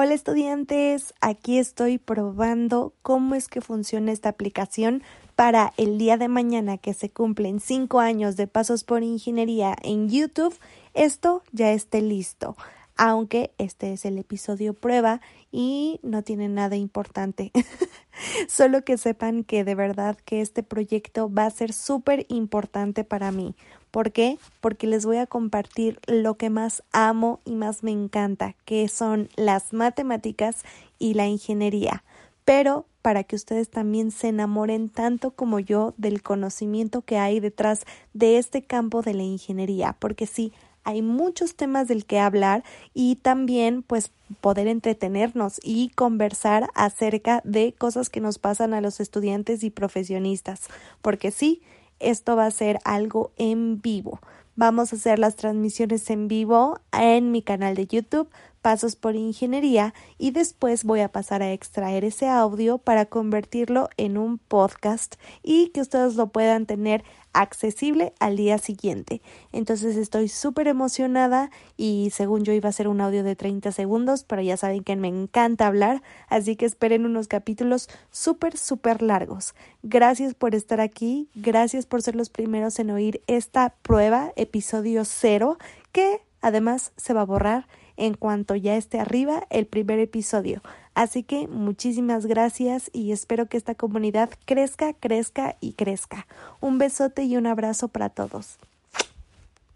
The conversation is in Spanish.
Hola estudiantes, aquí estoy probando cómo es que funciona esta aplicación para el día de mañana que se cumplen 5 años de Pasos por Ingeniería en YouTube. Esto ya esté listo, aunque este es el episodio prueba y no tiene nada importante. Solo que sepan que de verdad que este proyecto va a ser súper importante para mí. ¿Por qué? Porque les voy a compartir lo que más amo y más me encanta, que son las matemáticas y la ingeniería. Pero para que ustedes también se enamoren tanto como yo del conocimiento que hay detrás de este campo de la ingeniería, porque sí, hay muchos temas del que hablar y también pues poder entretenernos y conversar acerca de cosas que nos pasan a los estudiantes y profesionistas, porque sí, esto va a ser algo en vivo. Vamos a hacer las transmisiones en vivo en mi canal de YouTube, Pasos por Ingeniería, y después voy a pasar a extraer ese audio para convertirlo en un podcast y que ustedes lo puedan tener accesible al día siguiente. Entonces estoy súper emocionada y según yo iba a ser un audio de 30 segundos, pero ya saben que me encanta hablar, así que esperen unos capítulos súper, súper largos. Gracias por estar aquí, gracias por ser los primeros en oír esta prueba, episodio cero, que además se va a borrar en cuanto ya esté arriba el primer episodio. Así que muchísimas gracias y espero que esta comunidad crezca, crezca y crezca. Un besote y un abrazo para todos.